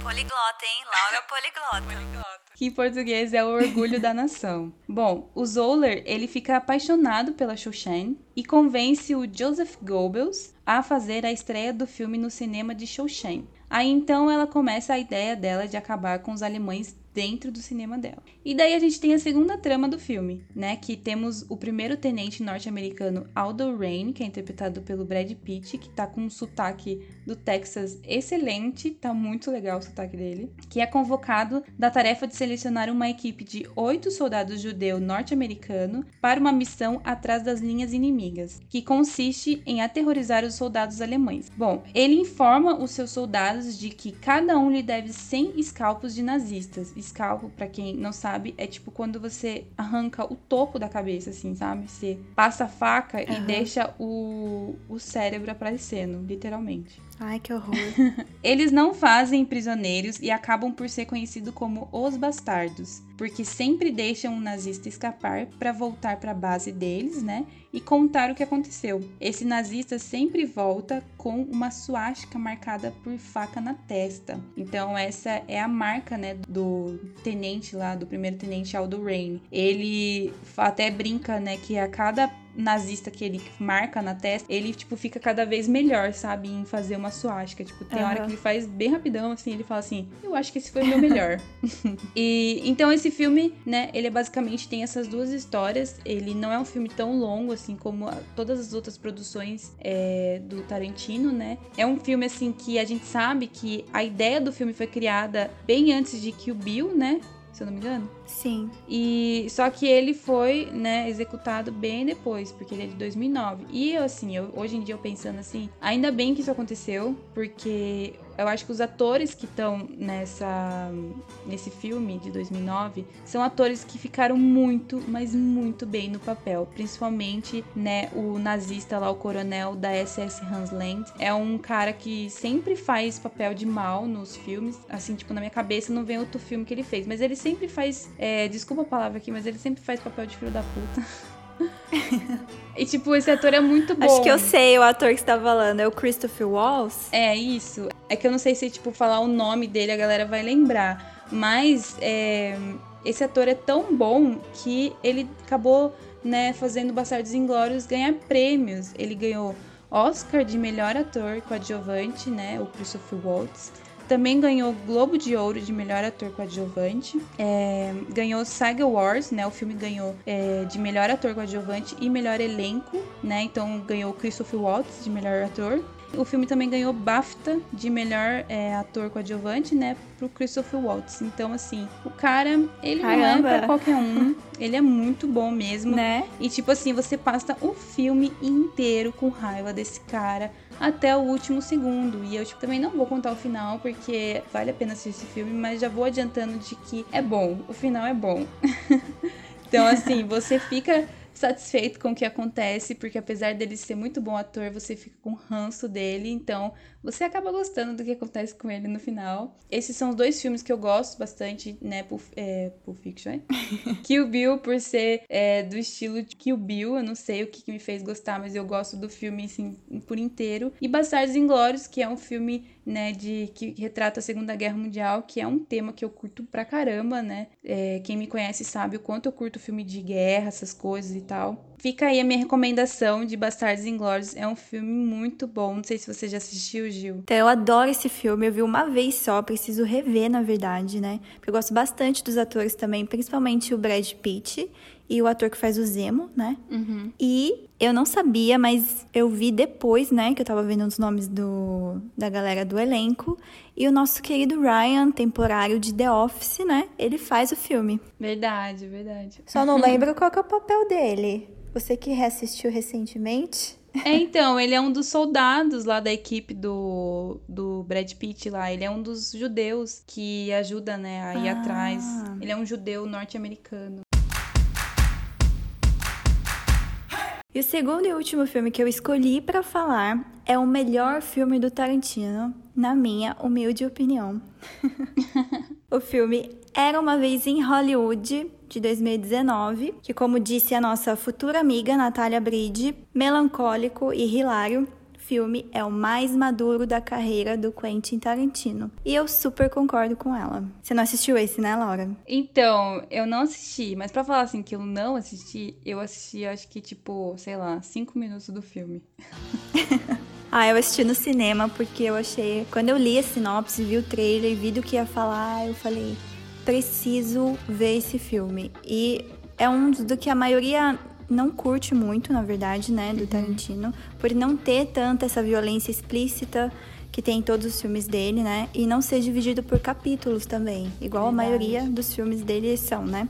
Poliglota, hein? Laura Poliglota. Que em português é o orgulho da nação. (laughs) Bom, o Zoller, ele fica apaixonado pela Shoshane e convence o Joseph Goebbels a fazer a estreia do filme no cinema de Shoshane. Aí então ela começa a ideia dela de acabar com os alemães dentro do cinema dela. E daí a gente tem a segunda trama do filme, né? Que temos o primeiro tenente norte-americano Aldo Rain, que é interpretado pelo Brad Pitt, que tá com um sotaque do Texas excelente, tá muito legal o sotaque dele, que é convocado da tarefa de selecionar uma equipe de oito soldados judeu norte-americano para uma missão atrás das linhas inimigas, que consiste em aterrorizar os soldados alemães. Bom, ele informa os seus soldados de que cada um lhe deve 100 escalpos de nazistas Escalpo, para quem não sabe, é tipo quando você arranca o topo da cabeça, assim, sabe? Você passa a faca uhum. e deixa o, o cérebro aparecendo, literalmente. Ai, que horror. (laughs) Eles não fazem prisioneiros e acabam por ser conhecidos como os bastardos, porque sempre deixam um nazista escapar para voltar para a base deles, né? E contar o que aconteceu. Esse nazista sempre volta com uma suástica marcada por faca na testa. Então essa é a marca, né, do tenente lá, do primeiro tenente Aldo Rain. Ele até brinca, né, que a cada nazista que ele marca na testa, ele, tipo, fica cada vez melhor, sabe? Em fazer uma suástica. Tipo, tem uhum. hora que ele faz bem rapidão, assim, ele fala assim, eu acho que esse foi o meu melhor. (laughs) e, então esse filme, né, ele é basicamente tem essas duas histórias. Ele não é um filme tão longo, assim, como todas as outras produções é, do Tarantino, né? É um filme, assim, que a gente sabe que a ideia do filme foi criada bem antes de Kill Bill, né? se eu não me engano. Sim. E só que ele foi, né, executado bem depois, porque ele é de 2009. E assim, eu, hoje em dia eu pensando assim, ainda bem que isso aconteceu, porque eu acho que os atores que estão nessa nesse filme de 2009 são atores que ficaram muito, mas muito bem no papel, principalmente, né, o nazista lá, o coronel da SS Hansland, é um cara que sempre faz papel de mal nos filmes, assim, tipo, na minha cabeça não vem outro filme que ele fez, mas ele sempre faz, é, desculpa a palavra aqui, mas ele sempre faz papel de filho da puta. (laughs) e, tipo, esse ator é muito bom. Acho que eu sei o ator que você tá falando. É o Christopher Walls? É, isso. É que eu não sei se, tipo, falar o nome dele a galera vai lembrar. Mas é, esse ator é tão bom que ele acabou, né, fazendo Bastardos Inglórios ganhar prêmios. Ele ganhou Oscar de melhor ator coadjuvante, né, o Christopher Waltz. Também ganhou Globo de Ouro de melhor ator coadjuvante. É, ganhou Saga Wars, né? O filme ganhou é, de melhor ator coadjuvante e melhor elenco, né? Então ganhou Christopher Waltz de melhor ator. O filme também ganhou BAFTA de melhor é, ator coadjuvante, né, pro Christopher Waltz. Então, assim, o cara, ele Caramba. não é pra qualquer um. Ele é muito bom mesmo. Né? E, tipo assim, você passa o filme inteiro com raiva desse cara até o último segundo. E eu, tipo, também não vou contar o final, porque vale a pena assistir esse filme, mas já vou adiantando de que é bom. O final é bom. (laughs) então, assim, você fica satisfeito com o que acontece, porque apesar dele ser muito bom ator, você fica com ranço dele, então você acaba gostando do que acontece com ele no final. Esses são os dois filmes que eu gosto bastante, né? Pulp, é, Pulp Fiction, é? (laughs) Kill Bill, por ser é, do estilo de Kill Bill, eu não sei o que, que me fez gostar, mas eu gosto do filme, assim, por inteiro. E Bastardos Inglórios, que é um filme né, de que retrata a Segunda Guerra Mundial, que é um tema que eu curto pra caramba, né? É, quem me conhece sabe o quanto eu curto filme de guerra, essas coisas e tal. Fica aí a minha recomendação de Bastardos Inglórios. É um filme muito bom. Não sei se você já assistiu, Gil. Então, eu adoro esse filme. Eu vi uma vez só. Preciso rever, na verdade, né? Porque eu gosto bastante dos atores também, principalmente o Brad Pitt e o ator que faz o Zemo, né? Uhum. E eu não sabia, mas eu vi depois, né, que eu tava vendo os nomes do, da galera do elenco. E o nosso querido Ryan, temporário de The Office, né? Ele faz o filme. Verdade, verdade. Só não lembro qual que é o papel dele. Você que reassistiu recentemente? É, então, ele é um dos soldados lá da equipe do, do Brad Pitt lá. Ele é um dos judeus que ajuda, né, a ir ah. atrás. Ele é um judeu norte-americano. E o segundo e último filme que eu escolhi para falar é o melhor filme do Tarantino, na minha humilde opinião. (laughs) o filme Era uma vez em Hollywood, de 2019, que como disse a nossa futura amiga Natália Bride, melancólico e hilário, filme é o mais maduro da carreira do Quentin Tarantino. E eu super concordo com ela. Você não assistiu esse, né, Laura? Então, eu não assisti, mas para falar assim que eu não assisti, eu assisti acho que tipo, sei lá, cinco minutos do filme. (laughs) Ah, eu assisti no cinema porque eu achei. Quando eu li a sinopse, vi o trailer, vi do que ia falar, eu falei: preciso ver esse filme. E é um do que a maioria não curte muito, na verdade, né, do Tarantino, por não ter tanta essa violência explícita que tem em todos os filmes dele, né? E não ser dividido por capítulos também, igual a maioria dos filmes dele são, né?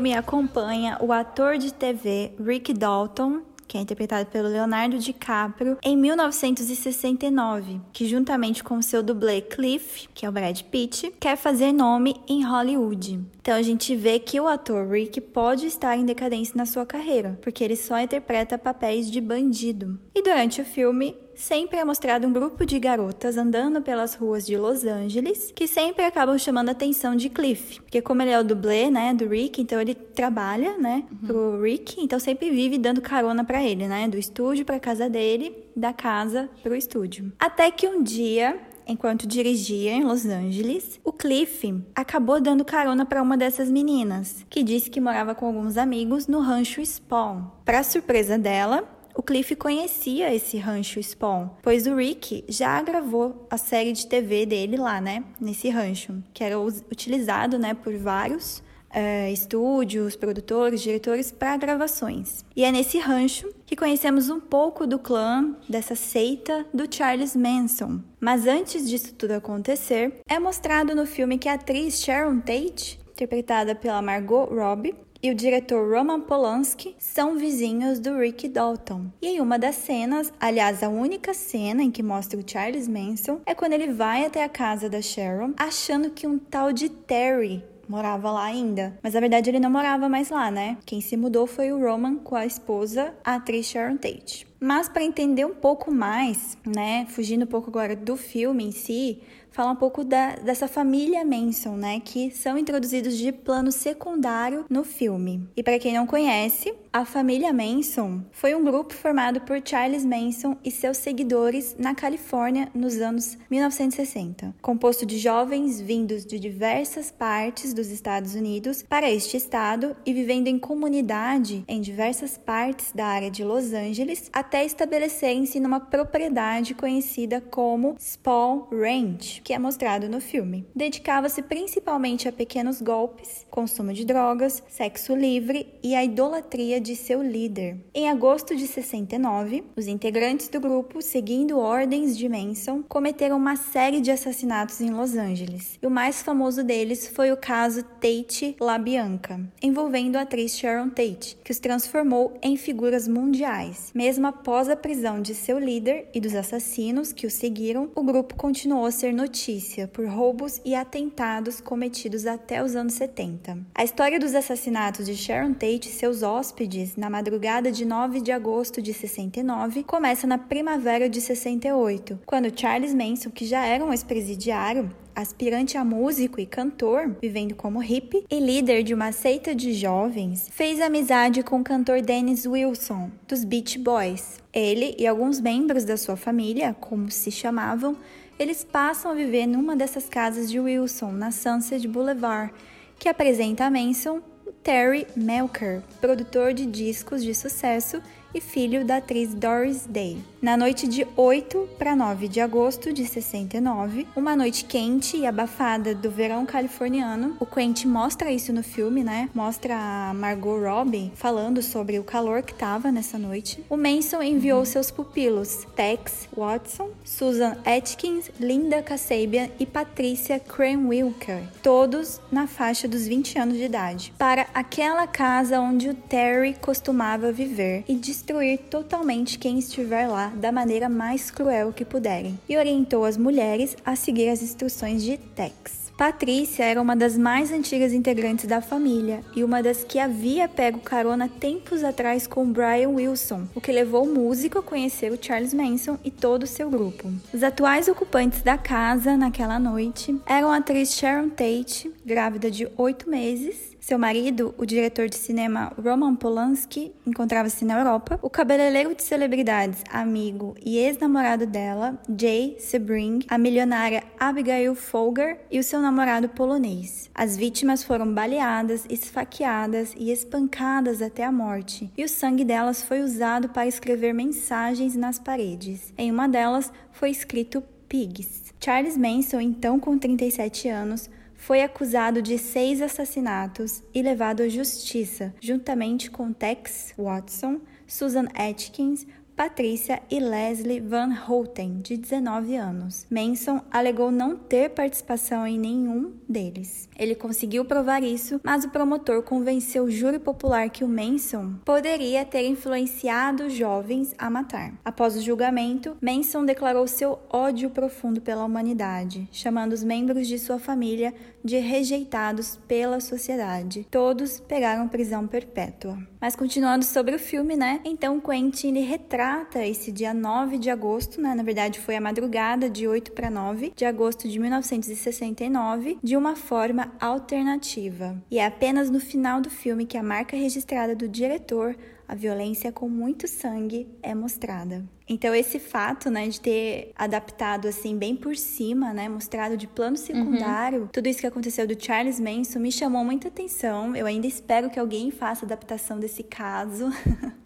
Filme acompanha o ator de TV Rick Dalton, que é interpretado pelo Leonardo DiCaprio, em 1969, que juntamente com seu dublê Cliff, que é o Brad Pitt, quer fazer nome em Hollywood. Então a gente vê que o ator Rick pode estar em decadência na sua carreira, porque ele só interpreta papéis de bandido. E durante o filme, sempre é mostrado um grupo de garotas andando pelas ruas de Los Angeles, que sempre acabam chamando a atenção de Cliff. Porque como ele é o dublê, né, do Rick, então ele trabalha, né, pro Rick, então sempre vive dando carona para ele, né, do estúdio pra casa dele, da casa pro estúdio. Até que um dia enquanto dirigia em Los Angeles, o Cliff acabou dando carona para uma dessas meninas, que disse que morava com alguns amigos no rancho Spawn. Para surpresa dela, o Cliff conhecia esse rancho Spawn, pois o Rick já gravou a série de TV dele lá, né, nesse rancho, que era utilizado, né, por vários é, estúdios, produtores, diretores para gravações. E é nesse rancho que conhecemos um pouco do clã, dessa seita do Charles Manson. Mas antes disso tudo acontecer, é mostrado no filme que a atriz Sharon Tate, interpretada pela Margot Robbie, e o diretor Roman Polanski são vizinhos do Rick Dalton. E em uma das cenas, aliás, a única cena em que mostra o Charles Manson é quando ele vai até a casa da Sharon, achando que um tal de Terry morava lá ainda. Mas na verdade ele não morava mais lá, né? Quem se mudou foi o Roman com a esposa, a atriz Sharon Tate. Mas para entender um pouco mais, né, fugindo um pouco agora do filme em si, falar um pouco da, dessa família Manson, né, que são introduzidos de plano secundário no filme. E para quem não conhece, a família Manson foi um grupo formado por Charles Manson e seus seguidores na Califórnia nos anos 1960, composto de jovens vindos de diversas partes dos Estados Unidos para este estado e vivendo em comunidade em diversas partes da área de Los Angeles até estabelecerem-se numa propriedade conhecida como Spawn Ranch, que é mostrado no filme. Dedicava-se principalmente a pequenos golpes, consumo de drogas, sexo livre e a idolatria de seu líder. Em agosto de 69, os integrantes do grupo, seguindo ordens de Manson, cometeram uma série de assassinatos em Los Angeles. E o mais famoso deles foi o caso Tate LaBianca, envolvendo a atriz Sharon Tate, que os transformou em figuras mundiais. Mesmo após a prisão de seu líder e dos assassinos que o seguiram, o grupo continuou a ser notícia por roubos e atentados cometidos até os anos 70. A história dos assassinatos de Sharon Tate e seus hóspedes na madrugada de 9 de agosto de 69 começa na primavera de 68, quando Charles Manson, que já era um ex-presidiário, aspirante a músico e cantor, vivendo como hippie e líder de uma seita de jovens, fez amizade com o cantor Dennis Wilson, dos Beach Boys. Ele e alguns membros da sua família, como se chamavam, eles passam a viver numa dessas casas de Wilson, na Sunset Boulevard, que apresenta a Manson Terry Melker, produtor de discos de sucesso e filho da atriz Doris Day. Na noite de 8 para 9 de agosto de 69, uma noite quente e abafada do verão californiano, o Quentin mostra isso no filme, né? Mostra a Margot Robbie falando sobre o calor que tava nessa noite. O Manson enviou seus pupilos Tex Watson, Susan Atkins, Linda Kasabian e Patricia Cranwilker, todos na faixa dos 20 anos de idade, para aquela casa onde o Terry costumava viver e destruir totalmente quem estiver lá da maneira mais cruel que puderem, e orientou as mulheres a seguir as instruções de Tex. Patrícia era uma das mais antigas integrantes da família e uma das que havia pego carona tempos atrás com Brian Wilson, o que levou o músico a conhecer o Charles Manson e todo o seu grupo. Os atuais ocupantes da casa naquela noite eram a atriz Sharon Tate, grávida de oito meses, Seu marido, o diretor de cinema Roman Polanski, encontrava-se na Europa. O cabeleireiro de celebridades, amigo e ex-namorado dela, Jay Sebring, a milionária Abigail Folger e o seu namorado polonês. As vítimas foram baleadas, esfaqueadas e espancadas até a morte, e o sangue delas foi usado para escrever mensagens nas paredes. Em uma delas foi escrito Pigs. Charles Manson, então com 37 anos, foi acusado de seis assassinatos e levado à justiça, juntamente com Tex Watson, Susan Atkins, Patrícia e Leslie Van Houten, de 19 anos. Manson alegou não ter participação em nenhum deles. Ele conseguiu provar isso, mas o promotor convenceu o júri popular que o Manson poderia ter influenciado jovens a matar. Após o julgamento, Manson declarou seu ódio profundo pela humanidade, chamando os membros de sua família de rejeitados pela sociedade. Todos pegaram prisão perpétua. Mas continuando sobre o filme, né? Então Quentin ele retrata esse dia 9 de agosto, né? Na verdade foi a madrugada de 8 para 9 de agosto de 1969, de uma forma alternativa. E é apenas no final do filme que a marca registrada do diretor a violência com muito sangue é mostrada. Então esse fato, né, de ter adaptado assim bem por cima, né, mostrado de plano secundário, uhum. tudo isso que aconteceu do Charles Manson me chamou muita atenção. Eu ainda espero que alguém faça adaptação desse caso. (laughs)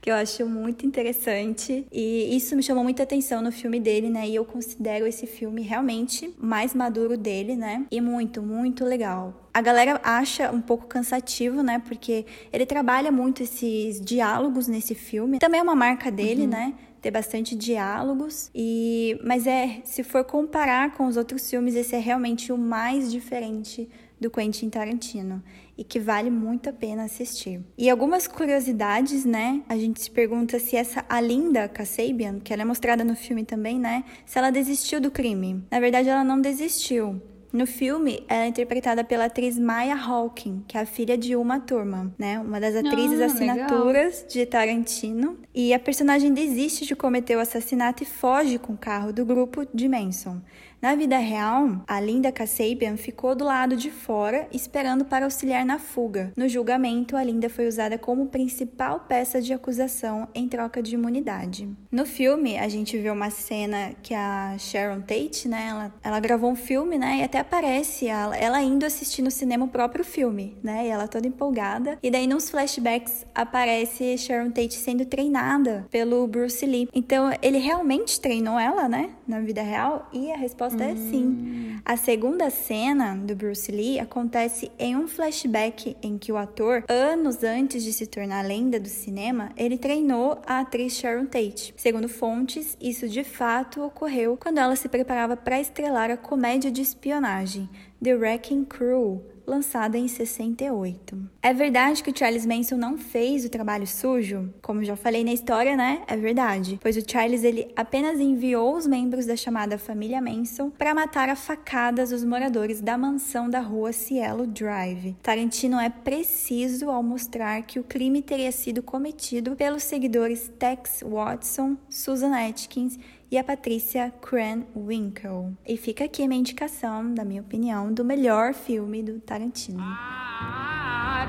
que eu acho muito interessante. E isso me chamou muita atenção no filme dele, né? E eu considero esse filme realmente mais maduro dele, né? E muito, muito legal. A galera acha um pouco cansativo, né? Porque ele trabalha muito esses diálogos nesse filme. Também é uma marca dele, uhum. né? Ter bastante diálogos e mas é se for comparar com os outros filmes esse é realmente o mais diferente do Quentin Tarantino e que vale muito a pena assistir. E algumas curiosidades, né? A gente se pergunta se essa Alinda Kasabian, que ela é mostrada no filme também, né? Se ela desistiu do crime. Na verdade, ela não desistiu. No filme, ela é interpretada pela atriz Maya Hawking, que é a filha de Uma Thurman, né? Uma das atrizes ah, assinaturas legal. de Tarantino. E a personagem desiste de cometer o assassinato e foge com o carro do grupo de Manson. Na vida real, a Linda Kasabian ficou do lado de fora esperando para auxiliar na fuga. No julgamento, a Linda foi usada como principal peça de acusação em troca de imunidade. No filme, a gente vê uma cena que a Sharon Tate, né, ela, ela gravou um filme, né, e até aparece ela, ela indo assistir no cinema o próprio filme, né, e ela toda empolgada. E daí nos flashbacks aparece Sharon Tate sendo treinada pelo Bruce Lee. Então, ele realmente treinou ela, né, na vida real, e a resposta resposta hum. é sim. A segunda cena do Bruce Lee acontece em um flashback em que o ator, anos antes de se tornar lenda do cinema, ele treinou a atriz Sharon Tate. Segundo fontes, isso de fato ocorreu quando ela se preparava para estrelar a comédia de espionagem The Wrecking Crew, lançada em 68. É verdade que o Charles Manson não fez o trabalho sujo? Como já falei na história, né? É verdade, pois o Charles ele apenas enviou os membros da chamada família Manson para matar a facadas os moradores da mansão da rua Cielo Drive. Tarantino é preciso ao mostrar que o crime teria sido cometido pelos seguidores Tex Watson, Susan Atkins e a Patrícia Cranwinkle. E fica aqui minha indicação, da minha opinião, do melhor filme do Tarantino. Ah,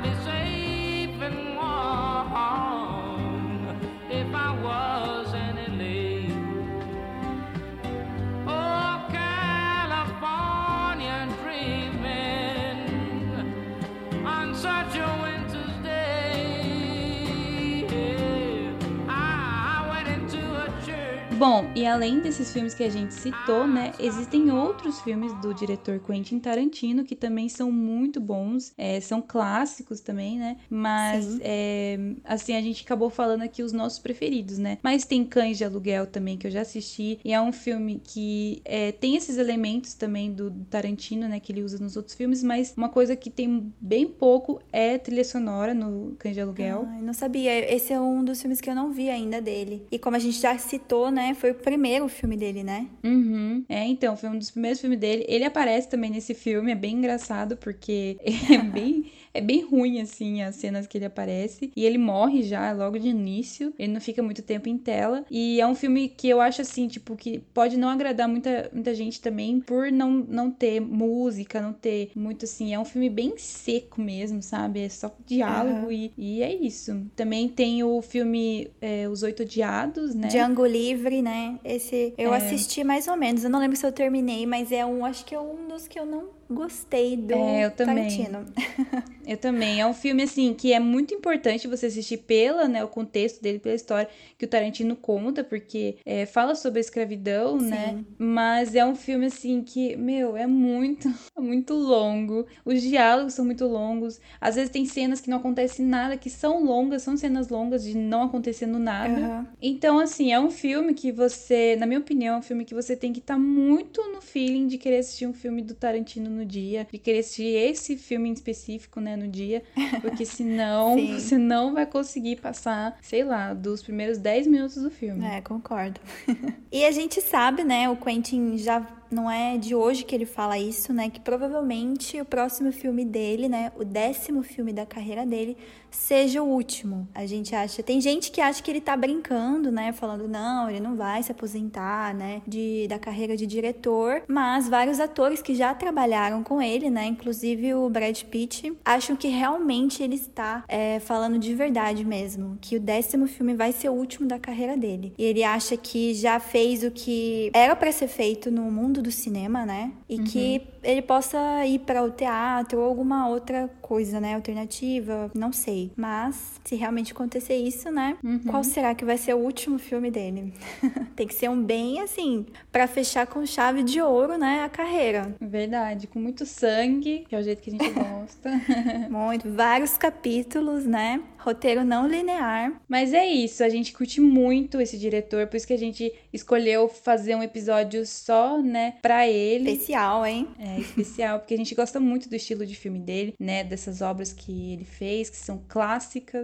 Bom, e além desses filmes que a gente citou, né, existem outros filmes do diretor Quentin Tarantino que também são muito bons, é, são clássicos também, né? Mas, é, assim, a gente acabou falando aqui os nossos preferidos, né? Mas tem Cães de Aluguel também, que eu já assisti, e é um filme que é, tem esses elementos também do Tarantino, né, que ele usa nos outros filmes, mas uma coisa que tem bem pouco é trilha sonora no Cães de Aluguel. Ai, não sabia. Esse é um dos filmes que eu não vi ainda dele. E como a gente já citou, né, foi o primeiro filme dele, né? Uhum. É, então, foi um dos primeiros filmes dele. Ele aparece também nesse filme, é bem engraçado, porque (laughs) é bem é bem ruim, assim, as cenas que ele aparece. E ele morre já logo de início. Ele não fica muito tempo em tela. E é um filme que eu acho, assim, tipo, que pode não agradar muita, muita gente também por não, não ter música, não ter muito, assim. É um filme bem seco mesmo, sabe? É só diálogo Uhum. e, e é isso. Também tem o filme é, Os Oito Odiados, né? Django Livre, né? Esse eu É. assisti mais ou menos. Eu não lembro se eu terminei, mas é um, acho que é um dos que eu não gostei do É, eu. Tarantino. (laughs) Eu também. É um filme, assim, que é muito importante você assistir pela, né, o contexto dele, pela história que o Tarantino conta, porque é, fala sobre a escravidão, né? Mas é um filme, assim, que, meu, é muito, (laughs) muito longo. Os diálogos são muito longos. Às vezes tem cenas que não acontece nada, que são longas, são cenas longas de não acontecendo nada. Aham. Então, assim, é um filme que você, na minha opinião, é um filme que você tem que estar muito no feeling de querer assistir um filme do Tarantino no dia, de querer assistir esse filme em específico, né, no dia, (laughs) porque senão você não vai conseguir passar, sei lá, dos primeiros 10 minutos do filme. É, concordo. (laughs) e a gente sabe, né? O Quentin já não é de hoje que ele fala isso, né? Que provavelmente o próximo filme dele, né? O décimo filme da carreira dele, seja o último. A gente acha. Tem gente que acha que ele tá brincando, né? Falando, não, ele não vai se aposentar, né? De, da carreira de diretor. Mas vários atores que já trabalharam com ele, né? Inclusive o Brad Pitt, acham que realmente ele está é, falando de verdade mesmo. Que o décimo filme vai ser o último da carreira dele. E ele acha que já fez o que era pra ser feito no mundo do cinema, né? E que ele possa ir para o teatro ou alguma outra coisa, né? Alternativa, não sei. Mas se realmente acontecer isso, né? Qual será que vai ser o último filme dele? (laughs) Tem que ser um bem assim, pra fechar com chave de ouro, né? A carreira. Verdade, com muito sangue, que é o jeito que a gente gosta. (laughs) Muito, vários capítulos, né? Roteiro não linear. Mas é isso, a gente curte muito esse diretor, por isso que a gente escolheu fazer um episódio só, né, pra ele. Especial, hein? É especial, porque a gente gosta muito do estilo de filme dele, né? Dessas obras que ele fez, que são clássicas.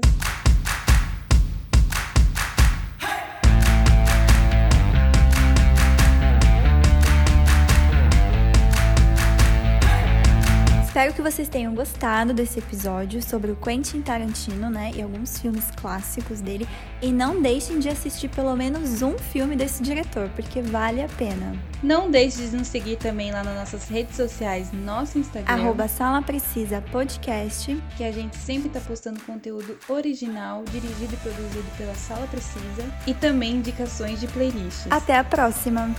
Espero que vocês tenham gostado desse episódio sobre o Quentin Tarantino, né? E alguns filmes clássicos dele. E não deixem de assistir pelo menos um filme desse diretor, porque vale a pena. Não deixe de nos seguir também lá nas nossas redes sociais, nosso Instagram, Arroba Sala Precisa Podcast. que a gente sempre tá postando conteúdo original, dirigido e produzido pela Sala Precisa, e também indicações de playlists. Até a próxima!